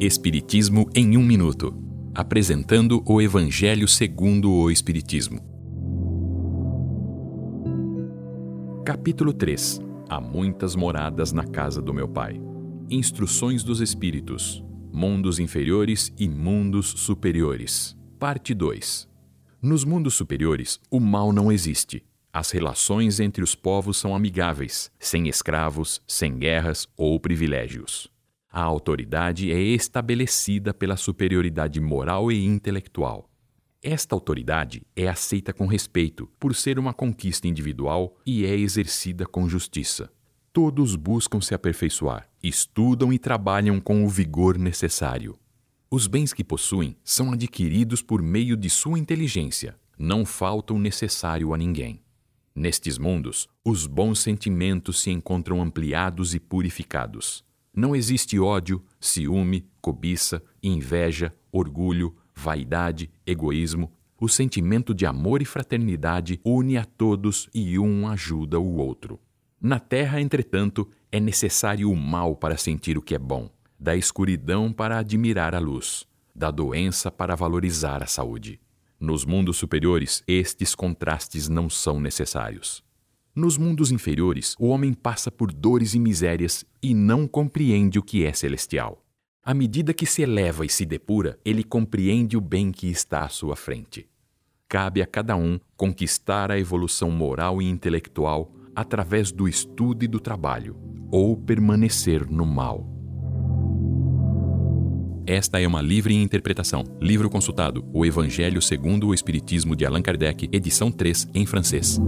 Espiritismo em um minuto, apresentando o Evangelho segundo o Espiritismo. Capítulo 3. Há muitas moradas na casa do meu Pai. Instruções dos Espíritos. Mundos inferiores e mundos superiores. Parte 2. Nos mundos superiores, o mal não existe. As relações entre os povos são amigáveis, sem escravos, sem guerras ou privilégios. A autoridade é estabelecida pela superioridade moral e intelectual. Esta autoridade é aceita com respeito, por ser uma conquista individual e é exercida com justiça. Todos buscam se aperfeiçoar, estudam e trabalham com o vigor necessário. Os bens que possuem são adquiridos por meio de sua inteligência, não faltam necessário a ninguém. Nestes mundos, os bons sentimentos se encontram ampliados e purificados. Não existe ódio, ciúme, cobiça, inveja, orgulho, vaidade, egoísmo. O sentimento de amor e fraternidade une a todos e um ajuda o outro. Na terra, entretanto, é necessário o mal para sentir o que é bom, da escuridão para admirar a luz, da doença para valorizar a saúde. Nos mundos superiores, estes contrastes não são necessários. Nos mundos inferiores, o homem passa por dores e misérias e não compreende o que é celestial. À medida que se eleva e se depura, ele compreende o bem que está à sua frente. Cabe a cada um conquistar a evolução moral e intelectual através do estudo e do trabalho, ou permanecer no mal. Esta é uma livre interpretação. Livro consultado: O Evangelho segundo o Espiritismo de Allan Kardec, edição 3, em francês.